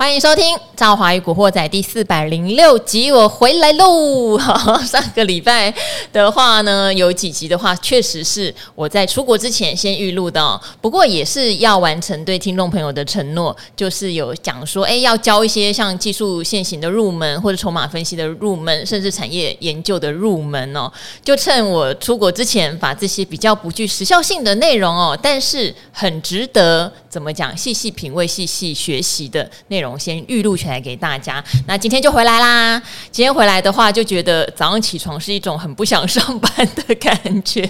欢迎收听《赵华与古惑仔》第四百零六集，我回来喽！上个礼拜的话呢，有几集的话，确实是我在出国之前先预录的，不过也是要完成对听众朋友的承诺，就是有讲说，哎，要教一些像技术线型的入门，或者筹码分析的入门，甚至产业研究的入门哦。就趁我出国之前，把这些比较不具时效性的内容哦，但是很值得怎么讲，细细品味、细细学习的内容。先预录起来给大家。那今天就回来啦。今天回来的话，就觉得早上起床是一种很不想上班的感觉。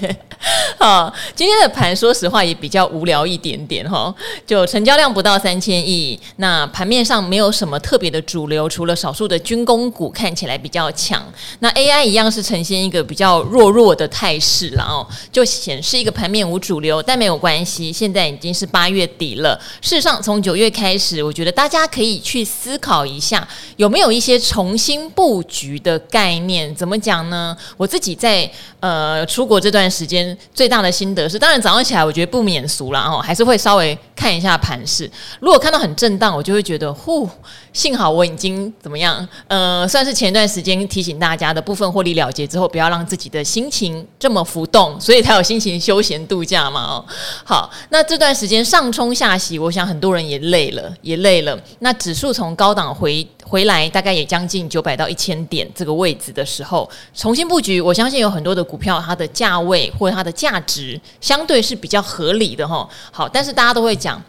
好，今天的盘说实话也比较无聊一点点哈。就成交量不到三千亿，那盘面上没有什么特别的主流，除了少数的军工股看起来比较强。那 AI 一样是呈现一个比较弱弱的态势了哦，就显示一个盘面无主流，但没有关系。现在已经是八月底了，事实上从九月开始，我觉得大家可以。去思考一下，有没有一些重新布局的概念？怎么讲呢？我自己在呃出国这段时间最大的心得是，当然早上起来我觉得不免俗了哦，还是会稍微看一下盘势。如果看到很震荡，我就会觉得呼。幸好我已经怎么样？呃，算是前段时间提醒大家的部分获利了结之后，不要让自己的心情这么浮动，所以才有心情休闲度假嘛。哦，好，那这段时间上冲下洗，我想很多人也累了，也累了。那指数从高档回回来，大概也将近九百到一千点这个位置的时候，重新布局，我相信有很多的股票，它的价位或者它的价值相对是比较合理的哈。好，但是大家都会讲。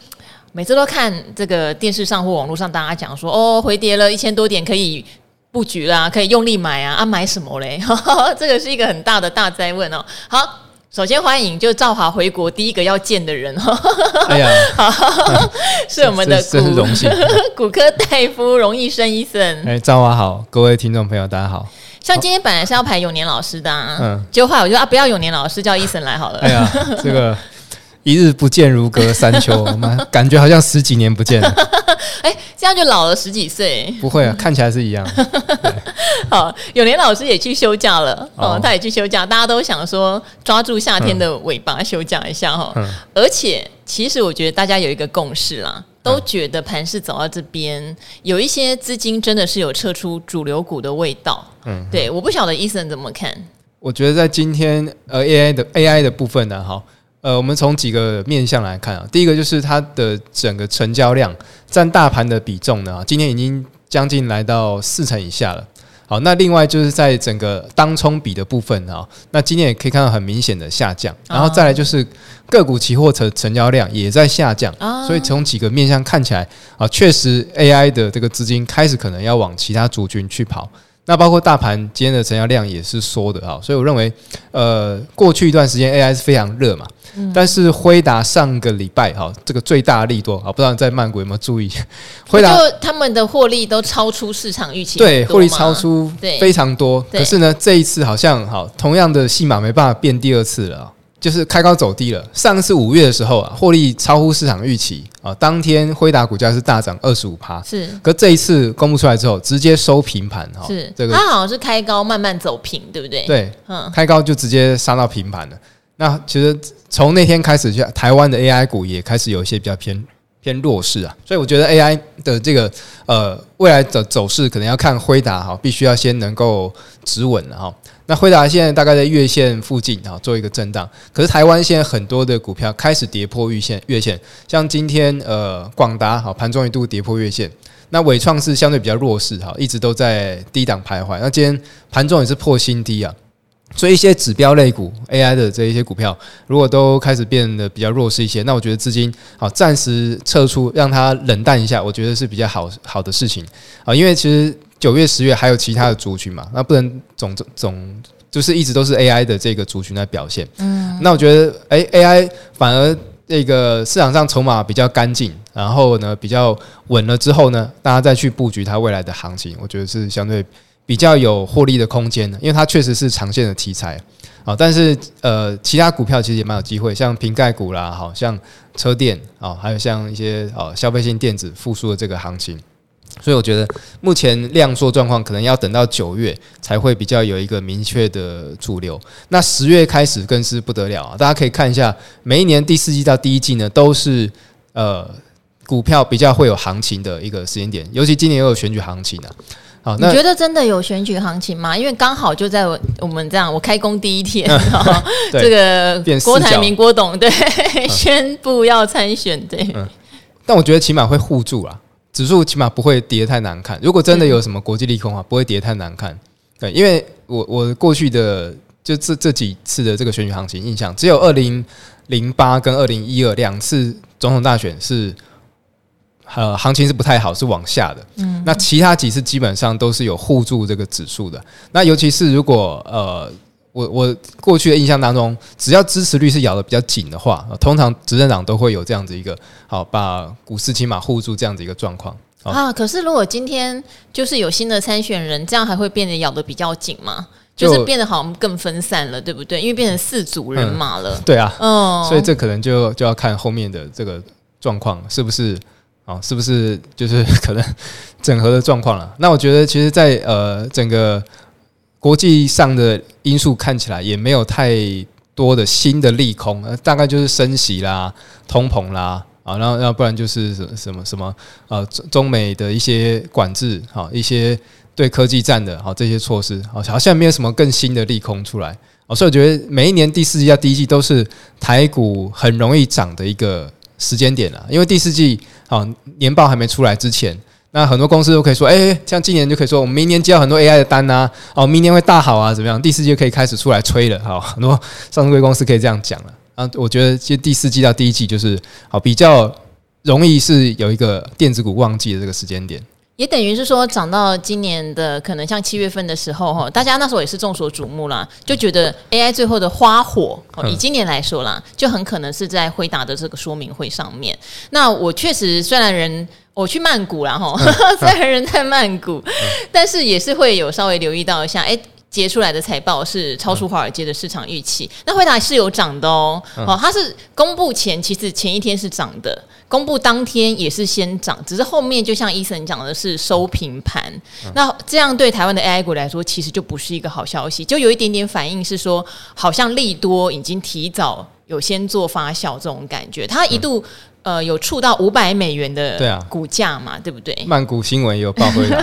每次都看这个电视上或网络上，大家讲说哦，回跌了一千多点可以布局啦，可以用力买啊，啊买什么嘞？这个是一个很大的大哉问哦。好，首先欢迎就赵华回国第一个要见的人哦。哎呀，好，是我们的骨荣幸，骨科 大夫荣医生医生。哎，赵华好，各位听众朋友大家好。像今天本来是要排永年老师的，啊，嗯，结果后来我就啊不要永年老师，叫医生来好了。哎呀，这个。一日不见如隔三秋，妈感觉好像十几年不见了。哎，这样就老了十几岁？不会啊，看起来是一样。好，永年老师也去休假了哦，他也去休假。大家都想说抓住夏天的尾巴休假一下哈。而且，其实我觉得大家有一个共识啦，都觉得盘势走到这边，有一些资金真的是有撤出主流股的味道。嗯，对，我不晓得 Eason 怎么看。我觉得在今天呃 AI 的 AI 的部分呢，哈。呃，我们从几个面向来看啊，第一个就是它的整个成交量占大盘的比重呢，今天已经将近来到四成以下了。好，那另外就是在整个当冲比的部分啊，那今天也可以看到很明显的下降，然后再来就是个股期货成成交量也在下降，所以从几个面向看起来啊，确实 AI 的这个资金开始可能要往其他族群去跑。那包括大盘今天的成交量也是缩的哈，所以我认为，呃，过去一段时间 AI 是非常热嘛，但是辉达上个礼拜哈，这个最大利多啊，不知道在曼谷有没有注意？辉达就他们的获利都超出市场预期，对，获利超出非常多，可是呢，这一次好像好同样的戏码没办法变第二次了。就是开高走低了。上次五月的时候啊，获利超乎市场预期啊，当天辉达股价是大涨二十五趴。是，可这一次公布出来之后，直接收平盘哈。是，这个它好像是开高慢慢走平，对不对？对，嗯，开高就直接杀到平盘了。那其实从那天开始，就台湾的 AI 股也开始有一些比较偏偏弱势啊。所以我觉得 AI 的这个呃未来的走势，可能要看辉达哈，必须要先能够止稳了哈。那辉达现在大概在月线附近啊，做一个震荡。可是台湾现在很多的股票开始跌破月线，月线像今天呃广达好盘中一度跌破月线，那纬创是相对比较弱势哈，一直都在低档徘徊。那今天盘中也是破新低啊，所以一些指标类股 AI 的这一些股票，如果都开始变得比较弱势一些，那我觉得资金好暂时撤出，让它冷淡一下，我觉得是比较好好的事情啊，因为其实。九月、十月还有其他的族群嘛？那不能总总就是一直都是 AI 的这个族群在表现。嗯，那我觉得，哎，AI 反而这个市场上筹码比较干净，然后呢比较稳了之后呢，大家再去布局它未来的行情，我觉得是相对比较有获利的空间的，因为它确实是长线的题材啊。但是呃，其他股票其实也蛮有机会，像瓶盖股啦，好像车电啊，还有像一些呃消费性电子复苏的这个行情。所以我觉得目前量缩状况可能要等到九月才会比较有一个明确的主流。那十月开始更是不得了啊！大家可以看一下，每一年第四季到第一季呢，都是呃股票比较会有行情的一个时间点，尤其今年又有选举行情啊。好，那你觉得真的有选举行情吗？因为刚好就在我们这样我开工第一天，这个郭台铭郭董对、嗯、宣布要参选，对、嗯。但我觉得起码会互助啦，指数起码不会跌太难看。如果真的有什么国际利空啊，不会跌太难看。对，因为我我过去的就这这几次的这个选举行情印象，只有二零零八跟二零一二两次总统大选是。呃，行情是不太好，是往下的。嗯，那其他几次基本上都是有护住这个指数的。那尤其是如果呃，我我过去的印象当中，只要支持率是咬得比较紧的话，通常执政党都会有这样子一个好把股市起码护住这样子一个状况。啊，可是如果今天就是有新的参选人，这样还会变得咬得比较紧吗？就是变得好像更分散了，对不对？因为变成四组人马了。嗯、对啊，嗯，所以这可能就就要看后面的这个状况是不是。啊，是不是就是可能 整合的状况了？那我觉得，其实在，呃整个国际上的因素看起来，也没有太多的新的利空，大概就是升息啦、通膨啦啊，然后要不然就是什么什么什么呃中美的一些管制，好一些对科技战的好这些措施，好好像没有什么更新的利空出来。所以我觉得每一年第四季到第一季都是台股很容易涨的一个时间点了，因为第四季。好，年报还没出来之前，那很多公司都可以说，哎、像今年就可以说，我们明年接到很多 AI 的单、啊，哦，明年会大好啊，怎么样？第四季就可以开始出来吹了，好，很多上市公司可以这样讲了。啊，我觉得其实第四季到第一季就是好比较容易是有一个电子股旺季的这个时间点。也等于是说，涨到今年的可能像七月份的时候哈，大家那时候也是众所瞩目啦，就觉得 AI 最后的花火，以今年来说啦，就很可能是在辉达的这个说明会上面。那我确实虽然人我去曼谷啦哈，虽然人在曼谷，但是也是会有稍微留意到一下，哎，结出来的财报是超出华尔街的市场预期。那惠达是有涨的哦，哦，它是公布前其实前一天是涨的。公布当天也是先涨，只是后面就像医生讲的是收平盘。嗯、那这样对台湾的 AI 股来说，其实就不是一个好消息，就有一点点反应是说，好像利多已经提早有先做发酵这种感觉，它一度。嗯呃，有触到五百美元的股价嘛？对，不对？曼谷新闻有报回来。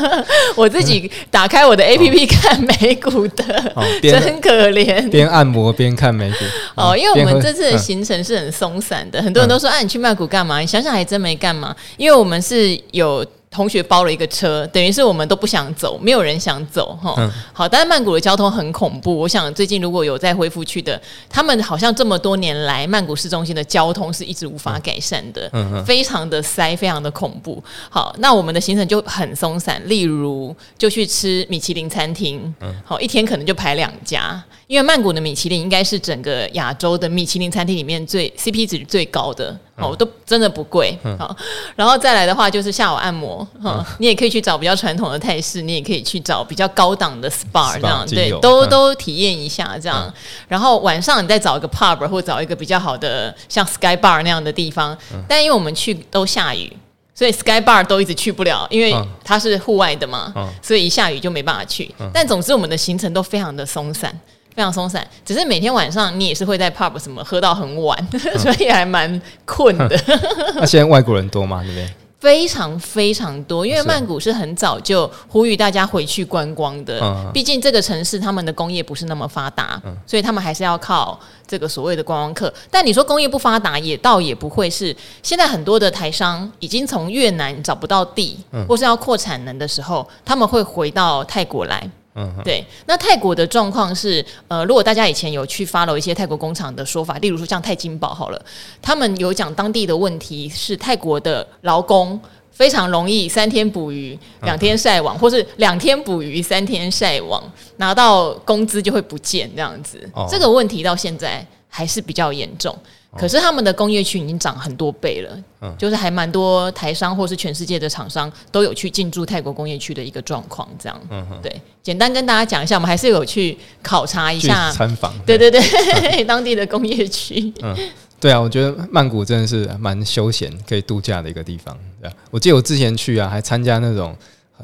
我自己打开我的 APP 看美股的，哦、真可怜。边按摩边看美股。哦，因为我们这次的行程是很松散的，嗯、很多人都说：“啊，你去曼谷干嘛？”你想想，还真没干嘛，因为我们是有。同学包了一个车，等于是我们都不想走，没有人想走哈。嗯、好，但是曼谷的交通很恐怖。我想最近如果有在恢复去的，他们好像这么多年来，曼谷市中心的交通是一直无法改善的，非常的塞，非常的恐怖。好，那我们的行程就很松散，例如就去吃米其林餐厅，嗯、好，一天可能就排两家。因为曼谷的米其林应该是整个亚洲的米其林餐厅里面最 CP 值最高的哦，都真的不贵。好，然后再来的话就是下午按摩哈，你也可以去找比较传统的泰式，你也可以去找比较高档的 SPA 这样，对，都都体验一下这样。然后晚上你再找一个 pub 或找一个比较好的像 Sky Bar 那样的地方，但因为我们去都下雨，所以 Sky Bar 都一直去不了，因为它是户外的嘛，所以一下雨就没办法去。但总之我们的行程都非常的松散。非常松散，只是每天晚上你也是会在 pub 什么喝到很晚，嗯、所以还蛮困的。那现在外国人多吗？对不对？非常非常多，因为曼谷是很早就呼吁大家回去观光的。嗯、毕竟这个城市他们的工业不是那么发达，嗯、所以他们还是要靠这个所谓的观光客。但你说工业不发达，也倒也不会是。现在很多的台商已经从越南找不到地，嗯、或是要扩产能的时候，他们会回到泰国来。嗯，对。那泰国的状况是，呃，如果大家以前有去 follow 一些泰国工厂的说法，例如说像泰金宝好了，他们有讲当地的问题是泰国的劳工非常容易三天捕鱼两天晒网，或是两天捕鱼三天晒网，拿到工资就会不见这样子。哦，这个问题到现在还是比较严重。可是他们的工业区已经涨很多倍了，嗯、就是还蛮多台商或是全世界的厂商都有去进驻泰国工业区的一个状况，这样。嗯哼，对，简单跟大家讲一下，我们还是有去考察一下参访，对 对对，嗯、当地的工业区。嗯，对啊，我觉得曼谷真的是蛮休闲可以度假的一个地方。对，我记得我之前去啊，还参加那种。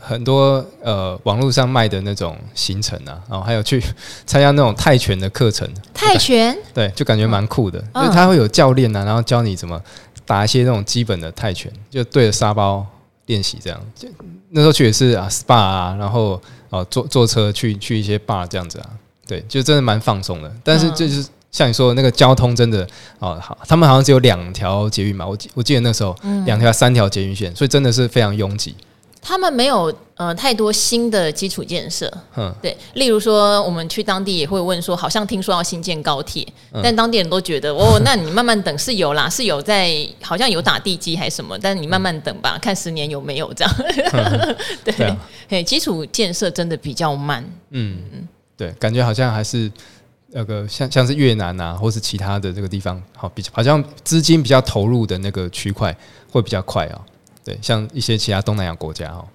很多呃，网络上卖的那种行程啊，然后还有去 参加那种泰拳的课程。泰拳？对，就感觉蛮酷的，因为他会有教练啊，然后教你怎么打一些那种基本的泰拳，就对着沙包练习这样。就那时候去也是啊，SPA 啊，然后哦坐坐车去去一些 bar 这样子啊，对，就真的蛮放松的。但是就是像你说的那个交通真的哦好，他们好像只有两条捷运嘛，我记我记得那时候两条三条捷运线，所以真的是非常拥挤。他们没有呃太多新的基础建设，嗯，对，例如说我们去当地也会问说，好像听说要新建高铁，嗯、但当地人都觉得哦，那你慢慢等是有啦，是有在好像有打地基还是什么，但是你慢慢等吧，看十年有没有这样，嗯、对，对啊、基础建设真的比较慢，嗯嗯，对，感觉好像还是那个像像是越南啊，或是其他的这个地方，好比好像资金比较投入的那个区块会比较快啊。对，像一些其他东南亚国家哦。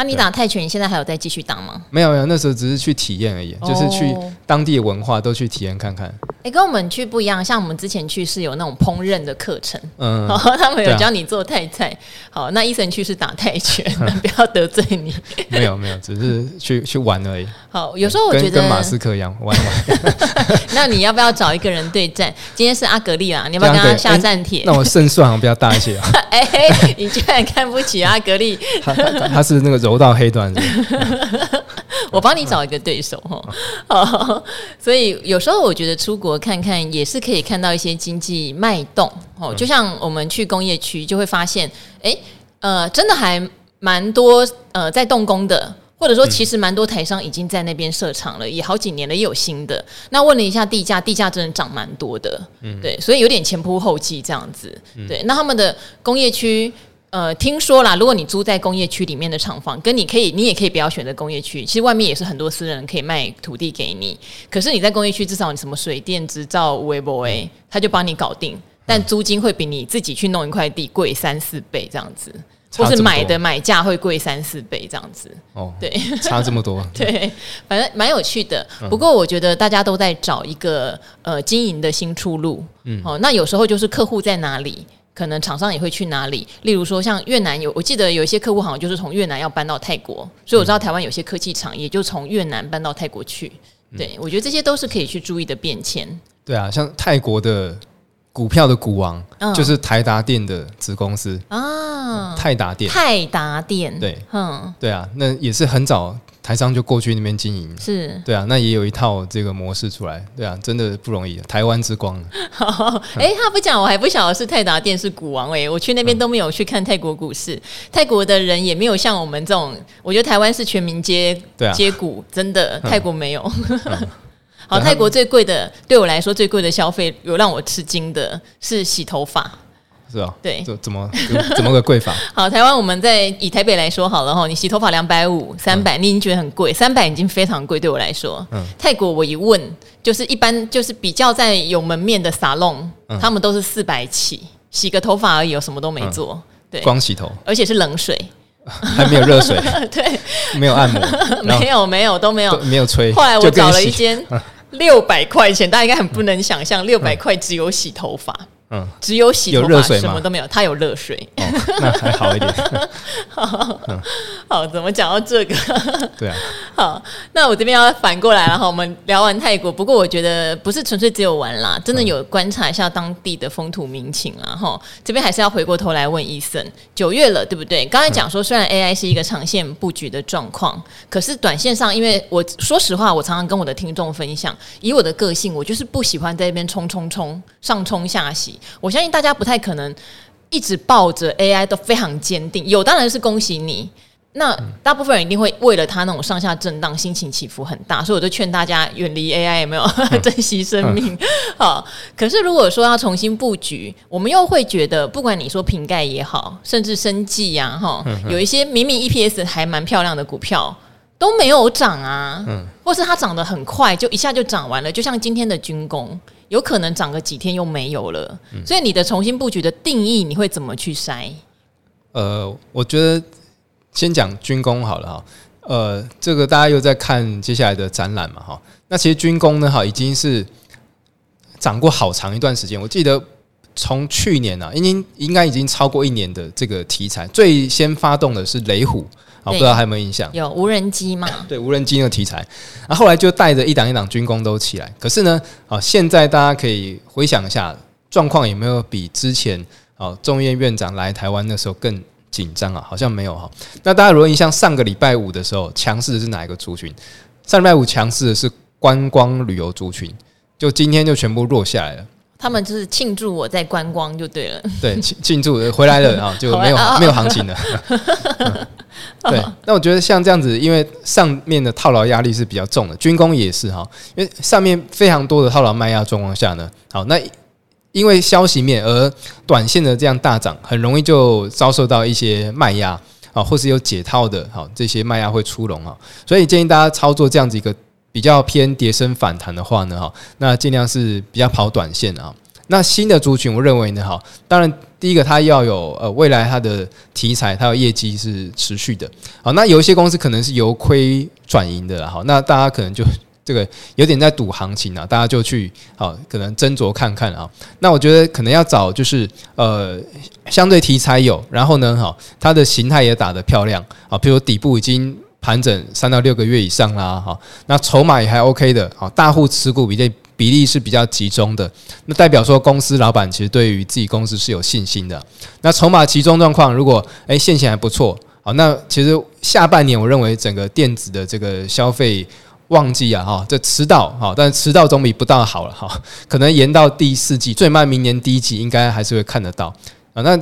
啊，你打泰拳，你现在还有在继续打吗？没有没有，那时候只是去体验而已，就是去当地的文化都去体验看看。哎、欸，跟我们去不一样，像我们之前去是有那种烹饪的课程，嗯，他们有教你做泰菜。啊、好，那医生去是打泰拳，不要得罪你。没有没有，只是去去玩而已。好，有时候我觉得跟，跟马斯克一样玩玩。那你要不要找一个人对战？今天是阿格力啦，你要不要跟他下战帖？那我胜算好像比较大一些啊。哎、欸，你居然看不起阿格力？他他，他是那个柔到黑段。我帮你找一个对手哈，所以有时候我觉得出国看看也是可以看到一些经济脉动哦。就像我们去工业区，就会发现，哎，呃，真的还蛮多呃在动工的，或者说其实蛮多台商已经在那边设厂了，也好几年了，也有新的。那问了一下地价，地价真的涨蛮多的，嗯对，所以有点前仆后继这样子。对，那他们的工业区。呃，听说啦，如果你租在工业区里面的厂房，跟你可以，你也可以不要选择工业区。其实外面也是很多私人可以卖土地给你。可是你在工业区，至少你什么水电执照、微博诶，他就帮你搞定。但租金会比你自己去弄一块地贵三四倍这样子，或是买的买价会贵三四倍这样子。哦，对，差这么多。对，反正蛮有趣的。不过我觉得大家都在找一个呃经营的新出路。嗯，哦，那有时候就是客户在哪里。可能厂商也会去哪里？例如说，像越南有，我记得有一些客户好像就是从越南要搬到泰国，所以我知道台湾有些科技厂也就从越南搬到泰国去。对，我觉得这些都是可以去注意的变迁。对啊，像泰国的股票的股王就是台达电的子公司啊，泰达电，泰达电，对，嗯，对啊，那也是很早。台商就过去那边经营，是。对啊，那也有一套这个模式出来，对啊，真的不容易。台湾之光，哎、欸，他不讲，我还不晓得是泰达电视股王哎、欸，我去那边都没有去看泰国股市，泰国的人也没有像我们这种，我觉得台湾是全民皆皆股，真的，泰国没有。好，泰国最贵的，对我来说最贵的消费，有让我吃惊的是洗头发。是啊，对，怎怎么 怎么个贵法？好，台湾我们在以台北来说好了哈，你洗头发两百五、三百，你已经觉得很贵，三百已经非常贵，对我来说。嗯，泰国我一问，就是一般就是比较在有门面的沙龙，嗯、他们都是四百起，洗个头发而已，有什么都没做，嗯、对，光洗头，而且是冷水，还没有热水，对，没有按摩，没有没有都没有，没有吹。后来我找了一间六百块钱，大家应该很不能想象，六百块只有洗头发。嗯，只有洗头发，什么都没有。他有热水，哦，那还好一点。好，嗯、好，怎么讲到这个？对啊。好，那我这边要反过来了哈。我们聊完泰国，不过我觉得不是纯粹只有玩啦，真的有观察一下当地的风土民情啊哈。这边还是要回过头来问医生，九月了，对不对？刚才讲说，虽然 AI 是一个长线布局的状况，可是短线上，因为我说实话，我常常跟我的听众分享，以我的个性，我就是不喜欢在那边冲冲冲，上冲下洗。我相信大家不太可能一直抱着 AI 都非常坚定，有当然是恭喜你。那大部分人一定会为了它那种上下震荡，心情起伏很大，所以我就劝大家远离 AI，有没有？珍惜生命。好，可是如果说要重新布局，我们又会觉得，不管你说瓶盖也好，甚至生计呀，哈，有一些明明 EPS 还蛮漂亮的股票都没有涨啊，或是它涨得很快，就一下就涨完了，就像今天的军工。有可能涨个几天又没有了，所以你的重新布局的定义，你会怎么去筛？呃，我觉得先讲军工好了哈。呃，这个大家又在看接下来的展览嘛哈。那其实军工呢哈，已经是涨过好长一段时间。我记得从去年啊，已经应该已经超过一年的这个题材，最先发动的是雷虎。好，不知道还有没有印象？有无人机嘛？对，无人机那个题材，然后后来就带着一档一档军工都起来。可是呢，啊，现在大家可以回想一下，状况有没有比之前哦众院院长来台湾那时候更紧张啊，好像没有哈。那大家如果印象上个礼拜五的时候，强势的是哪一个族群？上礼拜五强势的是观光旅游族群，就今天就全部弱下来了。他们就是庆祝我在观光就对了，对，庆庆祝回来了 啊，就没有没有行情了。对，那我觉得像这样子，因为上面的套牢压力是比较重的，军工也是哈，因为上面非常多的套牢卖压状况下呢，好，那因为消息面而短线的这样大涨，很容易就遭受到一些卖压啊，或是有解套的，好，这些卖压会出笼啊，所以建议大家操作这样子一个。比较偏跌升反弹的话呢，哈，那尽量是比较跑短线啊。那新的族群，我认为呢，哈，当然第一个它要有呃未来它的题材，它的业绩是持续的。好，那有一些公司可能是由亏转盈的，哈，那大家可能就这个有点在赌行情啊，大家就去好可能斟酌看看啊。那我觉得可能要找就是呃相对题材有，然后呢，哈，它的形态也打得漂亮啊，比如底部已经。盘整三到六个月以上啦，哈，那筹码也还 OK 的，啊，大户持股比例比例是比较集中的，那代表说公司老板其实对于自己公司是有信心的。那筹码集中状况，如果诶现行还不错，好，那其实下半年我认为整个电子的这个消费旺季啊，哈，这迟到哈，但迟到总比不到好了哈，可能延到第四季，最慢明年第一季应该还是会看得到啊，那。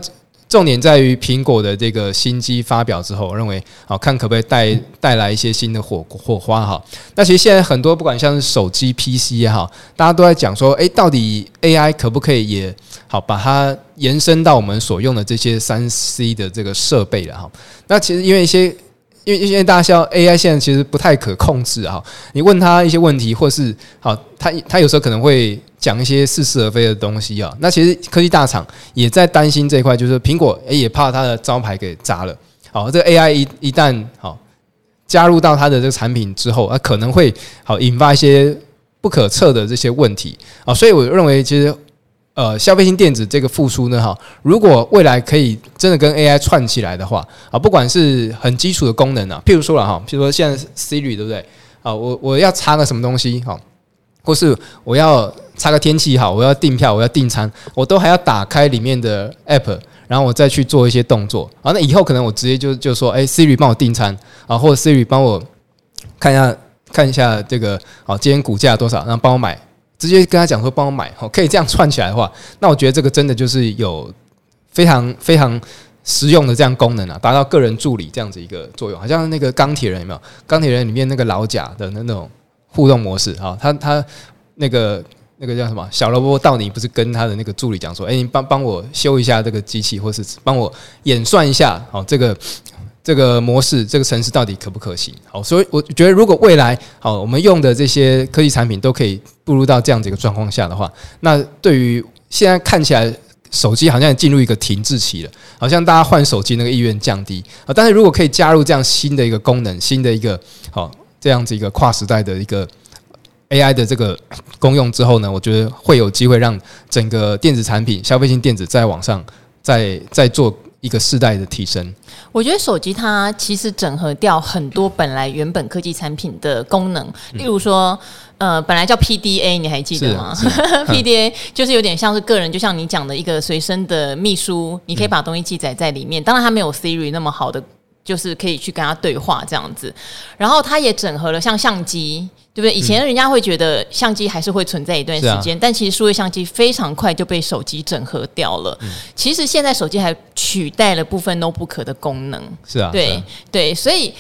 重点在于苹果的这个新机发表之后，我认为好看可不可以带带来一些新的火火花哈？那其实现在很多不管像是手机、PC 也好，大家都在讲说，诶，到底 AI 可不可以也好把它延伸到我们所用的这些三 C 的这个设备了哈？那其实因为一些。因为因为大家知道 AI 现在其实不太可控制哈，你问他一些问题，或是好，他他有时候可能会讲一些似是而非的东西啊。那其实科技大厂也在担心这一块，就是苹果也怕它的招牌给砸了。好，这个 AI 一一旦好加入到它的这个产品之后，啊，可能会好引发一些不可测的这些问题啊。所以我认为其实。呃，消费性电子这个复苏呢，哈，如果未来可以真的跟 AI 串起来的话，啊，不管是很基础的功能啊，譬如说了哈，譬如说现在 Siri 对不对？啊，我我要查个什么东西，哈，或是我要查个天气，好，我要订票，我要订餐，我都还要打开里面的 App，然后我再去做一些动作。啊，那以后可能我直接就就说，哎，Siri 帮我订餐啊，或者 Siri 帮我看一下看一下这个，啊，今天股价多少，然后帮我买。直接跟他讲说帮我买，好可以这样串起来的话，那我觉得这个真的就是有非常非常实用的这样功能啊，达到个人助理这样子一个作用，好像那个钢铁人有没有？钢铁人里面那个老贾的那种互动模式啊，他他那个那个叫什么？小萝卜到你不是跟他的那个助理讲说，诶，你帮帮我修一下这个机器，或是帮我演算一下，好这个。这个模式，这个程式到底可不可行？好，所以我觉得，如果未来好，我们用的这些科技产品都可以步入到这样子一个状况下的话，那对于现在看起来手机好像进入一个停滞期了，好像大家换手机那个意愿降低啊。但是如果可以加入这样新的一个功能，新的一个好这样子一个跨时代的一个 AI 的这个功用之后呢，我觉得会有机会让整个电子产品、消费性电子在网上再再做。一个世代的提升，我觉得手机它其实整合掉很多本来原本科技产品的功能，例如说，呃，本来叫 PDA，你还记得吗？PDA 就是有点像是个人，就像你讲的一个随身的秘书，你可以把东西记载在里面。当然，它没有 Siri 那么好的。就是可以去跟他对话这样子，然后他也整合了像相机，对不对？以前人家会觉得相机还是会存在一段时间，嗯、但其实数位相机非常快就被手机整合掉了。嗯、其实现在手机还取代了部分 notebook 的功能。是啊，对对，所以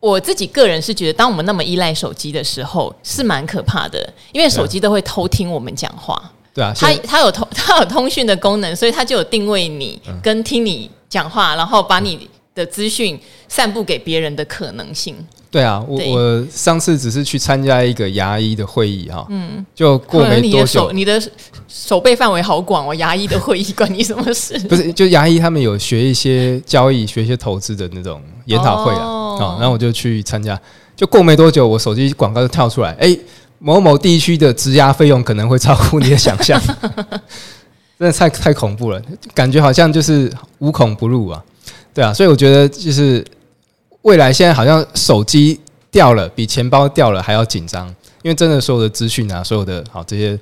我自己个人是觉得，当我们那么依赖手机的时候，是蛮可怕的，因为手机都会偷听我们讲话。对啊，它它有通 它有通讯的功能，所以它就有定位你跟听你讲话，然后把你。的资讯散布给别人的可能性。对啊，我我上次只是去参加一个牙医的会议哈，嗯，就过没多久，你的手背范围好广哦，牙医的会议关你什么事？不是，就牙医他们有学一些交易、学一些投资的那种研讨会啊，哦，然后我就去参加，就过没多久，我手机广告就跳出来，哎，某某地区的植牙费用可能会超乎你的想象，真的太太恐怖了，感觉好像就是无孔不入啊。对啊，所以我觉得就是未来现在好像手机掉了比钱包掉了还要紧张，因为真的所有的资讯啊，所有的好这些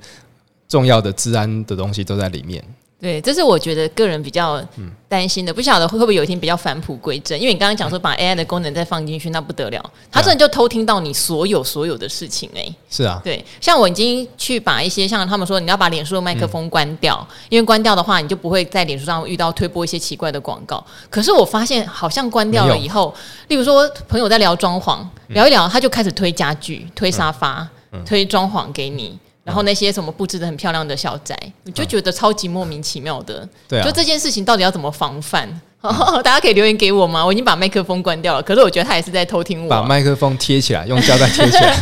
重要的治安的东西都在里面。对，这是我觉得个人比较担心的，不晓得会不会有一天比较返璞归真。因为你刚刚讲说把 AI 的功能再放进去，那不得了，它真的就偷听到你所有所有的事情哎、欸。是啊，对，像我已经去把一些像他们说你要把脸书的麦克风关掉，嗯、因为关掉的话你就不会在脸书上遇到推播一些奇怪的广告。可是我发现好像关掉了以后，例如说朋友在聊装潢，聊一聊他就开始推家具、推沙发、嗯、推装潢给你。然后那些什么布置的很漂亮的小宅，你就觉得超级莫名其妙的。对啊，就这件事情到底要怎么防范？大家可以留言给我吗？我已经把麦克风关掉了，可是我觉得他也是在偷听我。把麦克风贴起来，用胶带贴起来，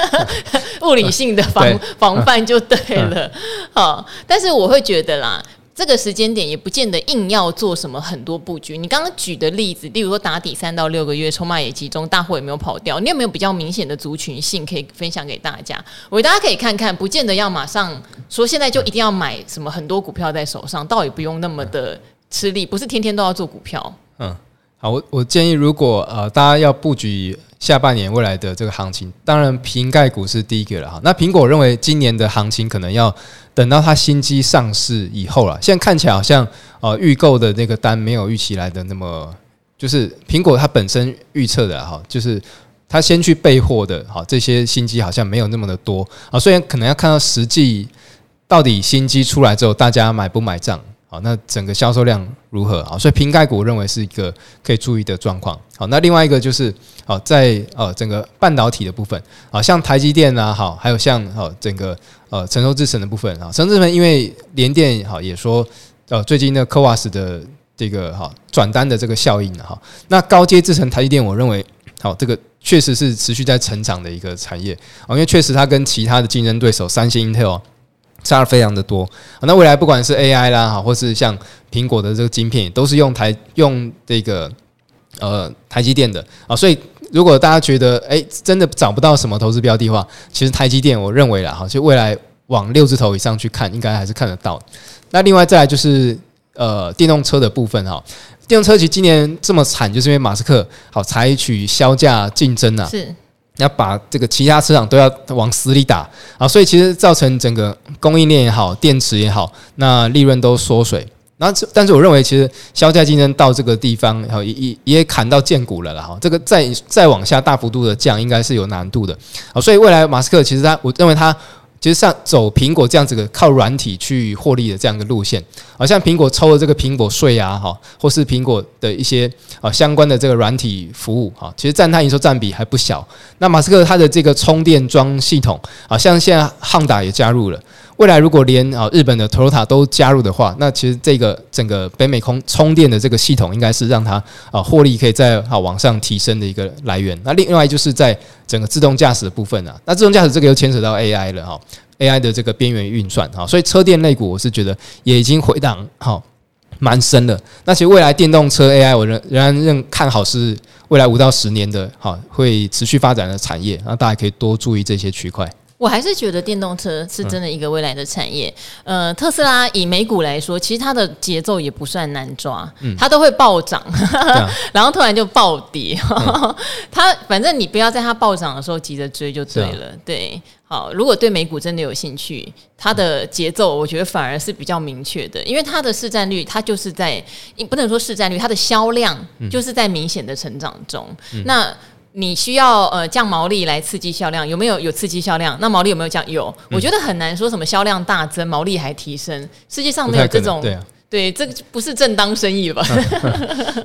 物理性的防防范就对了。好，但是我会觉得啦。这个时间点也不见得硬要做什么很多布局。你刚刚举的例子，例如说打底三到六个月，筹码也集中，大货也没有跑掉，你有没有比较明显的族群性可以分享给大家？我大家可以看看，不见得要马上说现在就一定要买什么很多股票在手上，倒也不用那么的吃力，不是天天都要做股票。嗯，好，我我建议，如果呃大家要布局。下半年未来的这个行情，当然苹概股是第一个了哈。那苹果认为今年的行情可能要等到它新机上市以后了。现在看起来好像呃预购的那个单没有预期来的那么，就是苹果它本身预测的哈，就是它先去备货的哈，这些新机好像没有那么的多啊。虽然可能要看到实际到底新机出来之后，大家买不买账。好，那整个销售量如何啊？所以瓶盖股认为是一个可以注意的状况。好，那另外一个就是，好在呃整个半导体的部分，啊，像台积电啊，好，还有像好整个呃成熟制程的部分啊，成熟制程因为联电好也说，呃最近的科瓦斯的这个哈转单的这个效应哈，那高阶制程台积电我认为好这个确实是持续在成长的一个产业啊，因为确实它跟其他的竞争对手三星、Intel。差的非常的多，那未来不管是 AI 啦，哈，或是像苹果的这个晶片，都是用台用这个呃台积电的啊，所以如果大家觉得哎、真的找不到什么投资标的话，其实台积电我认为啦哈，就未来往六字头以上去看，应该还是看得到。那另外再来就是呃电动车的部分哈，电动车其实今年这么惨，就是因为马斯克好采取削价竞争啊。是。要把这个其他车厂都要往死里打啊，所以其实造成整个供应链也好，电池也好，那利润都缩水。那但是我认为，其实削价竞争到这个地方，然后也也也砍到见骨了了哈。这个再再往下大幅度的降，应该是有难度的啊。所以未来马斯克其实他，我认为他。其实像走苹果这样子的靠软体去获利的这样一个路线，好像苹果抽的这个苹果税啊，哈，或是苹果的一些啊相关的这个软体服务哈，其实占它营收占比还不小。那马斯克他的这个充电桩系统，好像现在汉达也加入了。未来如果连啊日本的 Toyota 都加入的话，那其实这个整个北美空充电的这个系统，应该是让它啊获利可以再啊往上提升的一个来源。那另外就是在整个自动驾驶的部分啊，那自动驾驶这个又牵扯到 AI 了哈，AI 的这个边缘运算哈，所以车电类股我是觉得也已经回档好蛮深了。那其实未来电动车 AI 我仍仍然认看好是未来五到十年的哈会持续发展的产业，那大家可以多注意这些区块。我还是觉得电动车是真的一个未来的产业。呃，特斯拉以美股来说，其实它的节奏也不算难抓，它都会暴涨，然后突然就暴跌。它反正你不要在它暴涨的时候急着追就对了。对，好，如果对美股真的有兴趣，它的节奏我觉得反而是比较明确的，因为它的市占率，它就是在不能说市占率，它的销量就是在明显的成长中。那你需要呃降毛利来刺激销量，有没有有刺激销量？那毛利有没有降？有，嗯、我觉得很难说什么销量大增，毛利还提升。世界上没有这种，对啊，对，这个不是正当生意吧？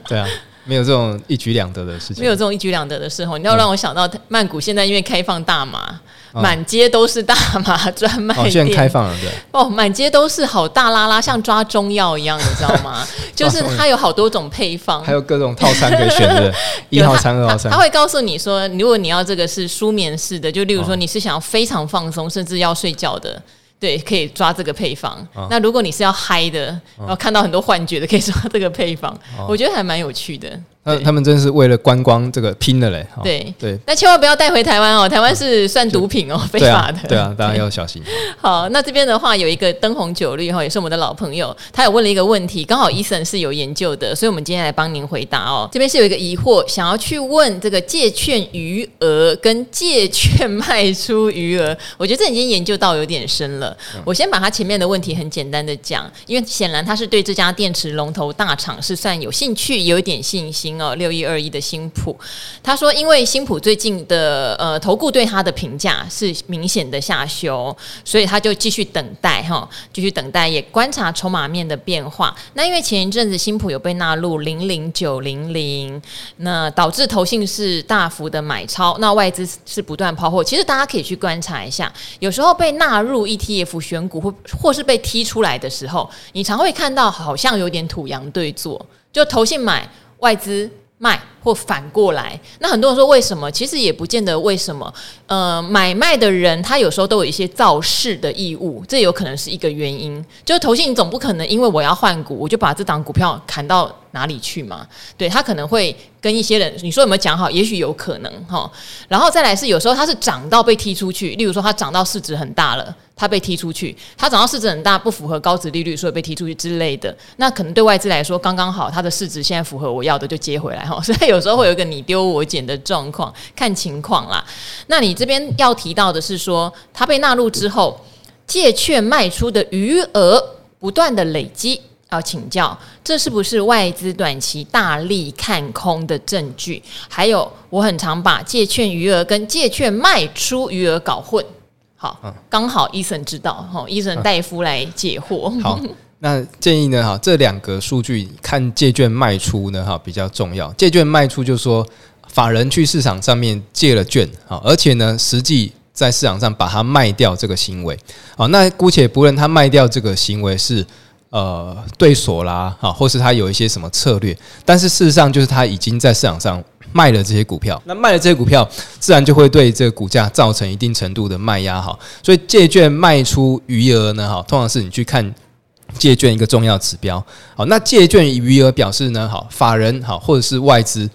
对啊，没有这种一举两得的事情，没有这种一举两得的事候。你要让我想到曼谷现在因为开放大麻。满街都是大麻专卖店，哦，现在开放了对。哦，满街都是好大拉拉，像抓中药一样，你知道吗？就是它有好多种配方，还有各种套餐可以选择，一号餐、二号餐。他会告诉你说，如果你要这个是舒眠式的，就例如说你是想要非常放松，甚至要睡觉的，对，可以抓这个配方。哦、那如果你是要嗨的，然后看到很多幻觉的，可以抓这个配方。哦、我觉得还蛮有趣的。那他们真是为了观光这个拼了嘞。对对，那千万不要带回台湾哦，台湾是算毒品哦，非法的。对啊，大家要小心。好，那这边的话有一个灯红酒绿哈，也是我们的老朋友，他有问了一个问题，刚好 Eason 是有研究的，所以我们今天来帮您回答哦。这边是有一个疑惑，想要去问这个借券余额跟借券卖出余额，我觉得这已经研究到有点深了。我先把他前面的问题很简单的讲，因为显然他是对这家电池龙头大厂是算有兴趣，有一点信心哦。六一二一的新普，他说因为新普最近的呃投顾对他的评价是明显的下修，所以他就继续等待哈，继续等待也观察筹码面的变化。那因为前一阵子新普有被纳入零零九零零，那导致投信是大幅的买超，那外资是不断抛货。其实大家可以去观察一下，有时候被纳入 ETF 选股或或是被踢出来的时候，你常会看到好像有点土洋对坐，就投信买，外资卖。或反过来，那很多人说为什么？其实也不见得为什么。呃，买卖的人他有时候都有一些造势的义务，这有可能是一个原因。就是投信总不可能因为我要换股，我就把这档股票砍到哪里去嘛？对，他可能会跟一些人，你说有没有讲好？也许有可能哈。然后再来是有时候它是涨到被踢出去，例如说它涨到市值很大了，它被踢出去；它涨到市值很大不符合高值利率，所以被踢出去之类的。那可能对外资来说刚刚好，它的市值现在符合我要的，就接回来哈。所以有。有时候会有一个你丢我捡的状况，看情况啦。那你这边要提到的是说，它被纳入之后，借券卖出的余额不断的累积，要请教，这是不是外资短期大力看空的证据？还有，我很常把借券余额跟借券卖出余额搞混。好，刚好 Eason 知道，哈，Eason 大夫来解惑。好。那建议呢，哈，这两个数据看借券卖出呢，哈，比较重要。借券卖出就是说，法人去市场上面借了券，啊，而且呢，实际在市场上把它卖掉这个行为，好，那姑且不论他卖掉这个行为是呃对锁啦，哈，或是他有一些什么策略，但是事实上就是他已经在市场上卖了这些股票，那卖了这些股票，自然就会对这个股价造成一定程度的卖压，哈，所以借券卖出余额呢，哈，通常是你去看。借券一个重要指标，好，那借券余额表示呢，好，法人好或者是外资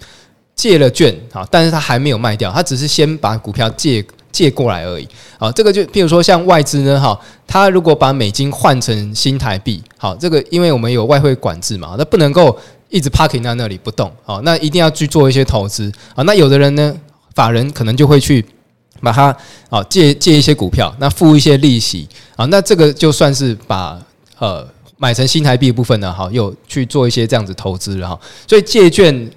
借了券，好，但是他还没有卖掉，他只是先把股票借借过来而已，好，这个就譬如说像外资呢，哈，他如果把美金换成新台币，好，这个因为我们有外汇管制嘛，那不能够一直 parking 在那里不动，好，那一定要去做一些投资，啊，那有的人呢，法人可能就会去把它啊借借一些股票，那付一些利息，啊，那这个就算是把。呃，买成新台币的部分呢，好，有去做一些这样子投资了哈，所以借券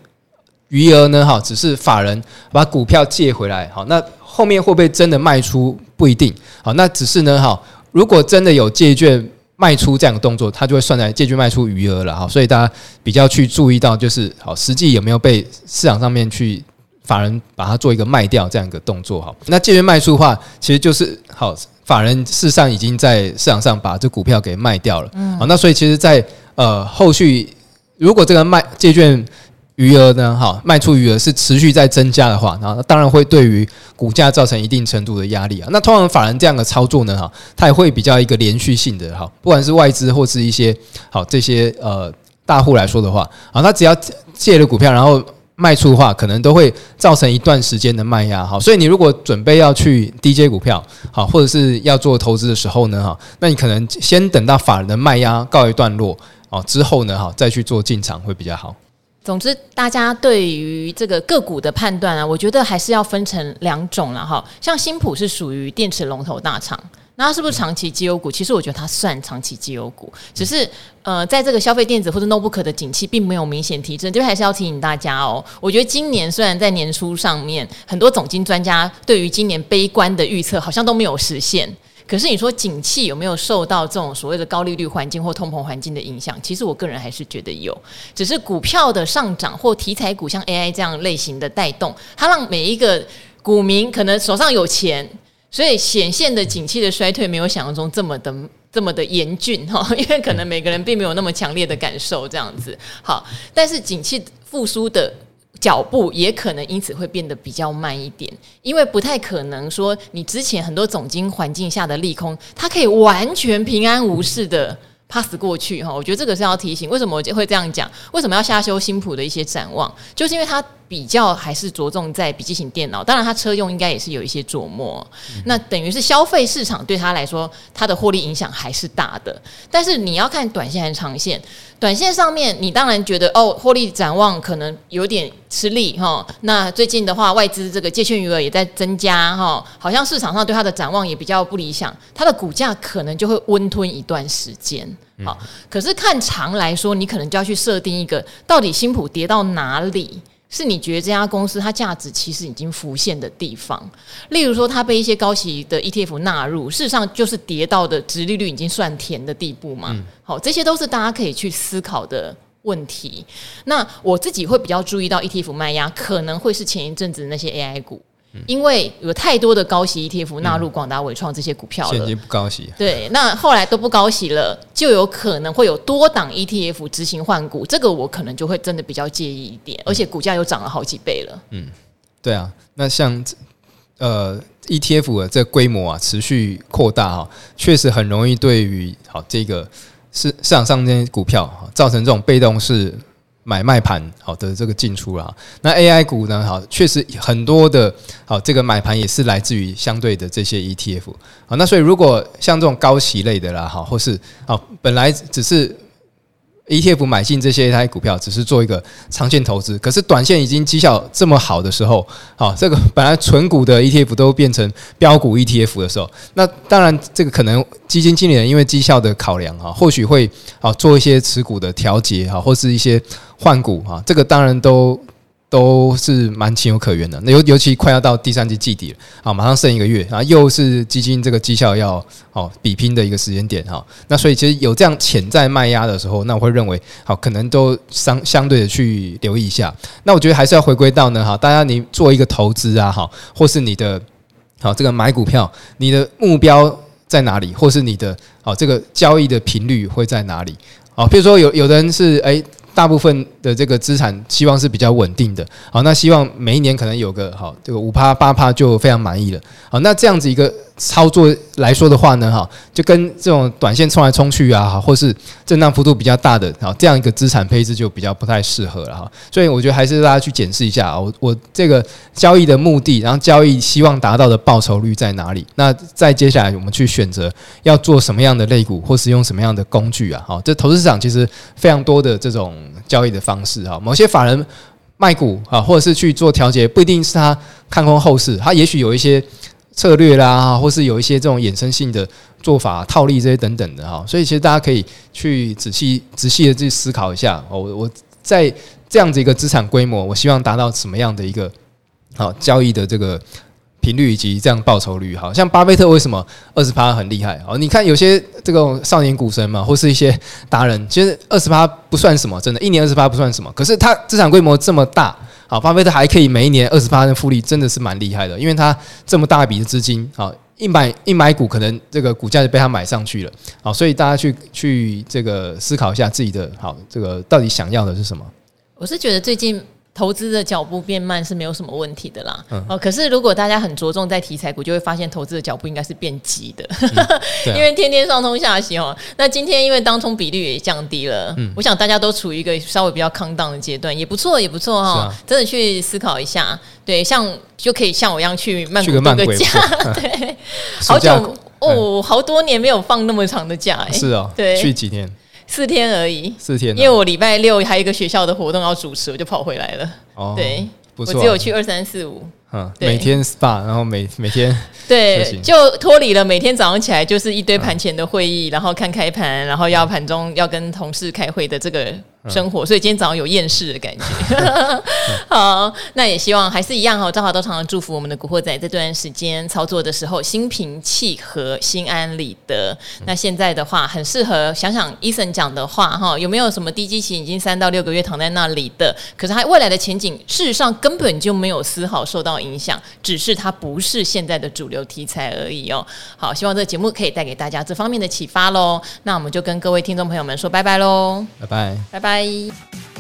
余额呢，哈，只是法人把股票借回来，好，那后面会不会真的卖出不一定，好，那只是呢，哈，如果真的有借券卖出这样的动作，它就会算在借券卖出余额了哈，所以大家比较去注意到，就是好，实际有没有被市场上面去法人把它做一个卖掉这样一个动作，好，那借券卖出的话，其实就是好。法人事实上已经在市场上把这股票给卖掉了，嗯，好，那所以其实在，在呃后续，如果这个卖借券余额呢，哈，卖出余额是持续在增加的话，那当然会对于股价造成一定程度的压力啊。那通常法人这样的操作呢，哈，它也会比较一个连续性的，哈，不管是外资或是一些好这些呃大户来说的话，啊，他只要借了股票，然后。卖出的话，可能都会造成一段时间的卖压，哈，所以你如果准备要去低接股票，好，或者是要做投资的时候呢，哈，那你可能先等到法人的卖压告一段落，哦，之后呢，哈，再去做进场会比较好。总之，大家对于这个个股的判断啊，我觉得还是要分成两种了哈。像新普是属于电池龙头大厂。那它是不是长期绩优股？其实我觉得它算长期绩优股，只是呃，在这个消费电子或者 notebook 的景气并没有明显提振。这边还是要提醒大家哦。我觉得今年虽然在年初上面很多总经专家对于今年悲观的预测好像都没有实现，可是你说景气有没有受到这种所谓的高利率环境或通膨环境的影响？其实我个人还是觉得有，只是股票的上涨或题材股像 AI 这样类型的带动，它让每一个股民可能手上有钱。所以显现的景气的衰退没有想象中这么的这么的严峻哈，因为可能每个人并没有那么强烈的感受这样子。好，但是景气复苏的脚步也可能因此会变得比较慢一点，因为不太可能说你之前很多总经环境下的利空，它可以完全平安无事的 pass 过去哈，我觉得这个是要提醒，为什么我会这样讲？为什么要下修新普的一些展望？就是因为它比较还是着重在笔记型电脑，当然它车用应该也是有一些琢磨。嗯、那等于是消费市场对它来说，它的获利影响还是大的。但是你要看短线还是长线？短线上面，你当然觉得哦，获利展望可能有点吃力哈。那最近的话，外资这个借券余额也在增加哈，好像市场上对它的展望也比较不理想，它的股价可能就会温吞一段时间。好，可是看长来说，你可能就要去设定一个，到底新普跌到哪里？是你觉得这家公司它价值其实已经浮现的地方，例如说它被一些高息的 ETF 纳入，事实上就是跌到的殖利率已经算甜的地步嘛。好，这些都是大家可以去思考的问题。那我自己会比较注意到 ETF 卖压，可能会是前一阵子那些 AI 股。因为有太多的高息 ETF 纳入广达、伟创这些股票了，现金不高息。对，那后来都不高息了，就有可能会有多档 ETF 执行换股，这个我可能就会真的比较介意一点，而且股价又涨了好几倍了。嗯，对啊，那像呃 ETF 的这个规模啊持续扩大哈，确实很容易对于好这个市市场上这些股票造成这种被动式。买卖盘好的这个进出了，那 AI 股呢？好，确实很多的，好这个买盘也是来自于相对的这些 ETF 好，那所以如果像这种高息类的啦，好，或是好本来只是。ETF 买进这些一台股票，只是做一个长线投资。可是短线已经绩效这么好的时候，好，这个本来纯股的 ETF 都变成标股 ETF 的时候，那当然这个可能基金经理人因为绩效的考量啊，或许会啊做一些持股的调节啊，或是一些换股啊，这个当然都。都是蛮情有可原的。那尤尤其快要到第三季季底了，啊，马上剩一个月，然后又是基金这个绩效要哦比拼的一个时间点哈。那所以其实有这样潜在卖压的时候，那我会认为好，可能都相相对的去留意一下。那我觉得还是要回归到呢，哈，大家你做一个投资啊，好，或是你的好这个买股票，你的目标在哪里，或是你的好这个交易的频率会在哪里？好，比如说有有的人是诶。大部分的这个资产希望是比较稳定的，好，那希望每一年可能有个好这个五趴八趴就非常满意了，好，那这样子一个。操作来说的话呢，哈，就跟这种短线冲来冲去啊，哈，或是震荡幅度比较大的，好，这样一个资产配置就比较不太适合了哈。所以我觉得还是大家去检视一下啊，我我这个交易的目的，然后交易希望达到的报酬率在哪里？那再接下来我们去选择要做什么样的类股，或是用什么样的工具啊？好，这投资市场其实非常多的这种交易的方方式哈。某些法人卖股啊，或者是去做调节，不一定是他看空后市，他也许有一些。策略啦，或是有一些这种衍生性的做法、套利这些等等的哈，所以其实大家可以去仔细、仔细的去思考一下。我我在这样子一个资产规模，我希望达到什么样的一个好交易的这个频率以及这样报酬率？好像巴菲特为什么二十趴很厉害？哦，你看有些这个少年股神嘛，或是一些达人，其实二十趴不算什么，真的，一年二十趴不算什么。可是他资产规模这么大。好，巴菲特还可以每一年二十趴的复利，真的是蛮厉害的，因为他这么大笔的资金，好一买一买股，可能这个股价就被他买上去了。好，所以大家去去这个思考一下自己的，好这个到底想要的是什么？我是觉得最近。投资的脚步变慢是没有什么问题的啦。哦，可是如果大家很着重在题材股，就会发现投资的脚步应该是变急的，因为天天上冲下洗哦。那今天因为当冲比率也降低了，我想大家都处于一个稍微比较康荡的阶段，也不错，也不错哈。真的去思考一下，对，像就可以像我一样去曼谷度个假，对，好久哦，好多年没有放那么长的假，是哦，对，去几天？四天而已，四天，因为我礼拜六还有一个学校的活动要主持，我就跑回来了。哦，对，不错，我只有去二三四五。嗯，每天 SPA，然后每每天 对，就脱离了每天早上起来就是一堆盘前的会议，然后看开盘，然后要盘中要跟同事开会的这个生活，所以今天早上有厌世的感觉。好，那也希望还是一样哈，正好都常常祝福我们的古惑仔这段时间操作的时候心平气和、心安理得。那现在的话，很适合想想 Eason 讲的话哈，有没有什么低基期已经三到六个月躺在那里的，可是他未来的前景事实上根本就没有丝毫受到影响，只是它不是现在的主流题材而已哦。好，希望这个节目可以带给大家这方面的启发喽。那我们就跟各位听众朋友们说拜拜喽，拜拜拜，拜拜。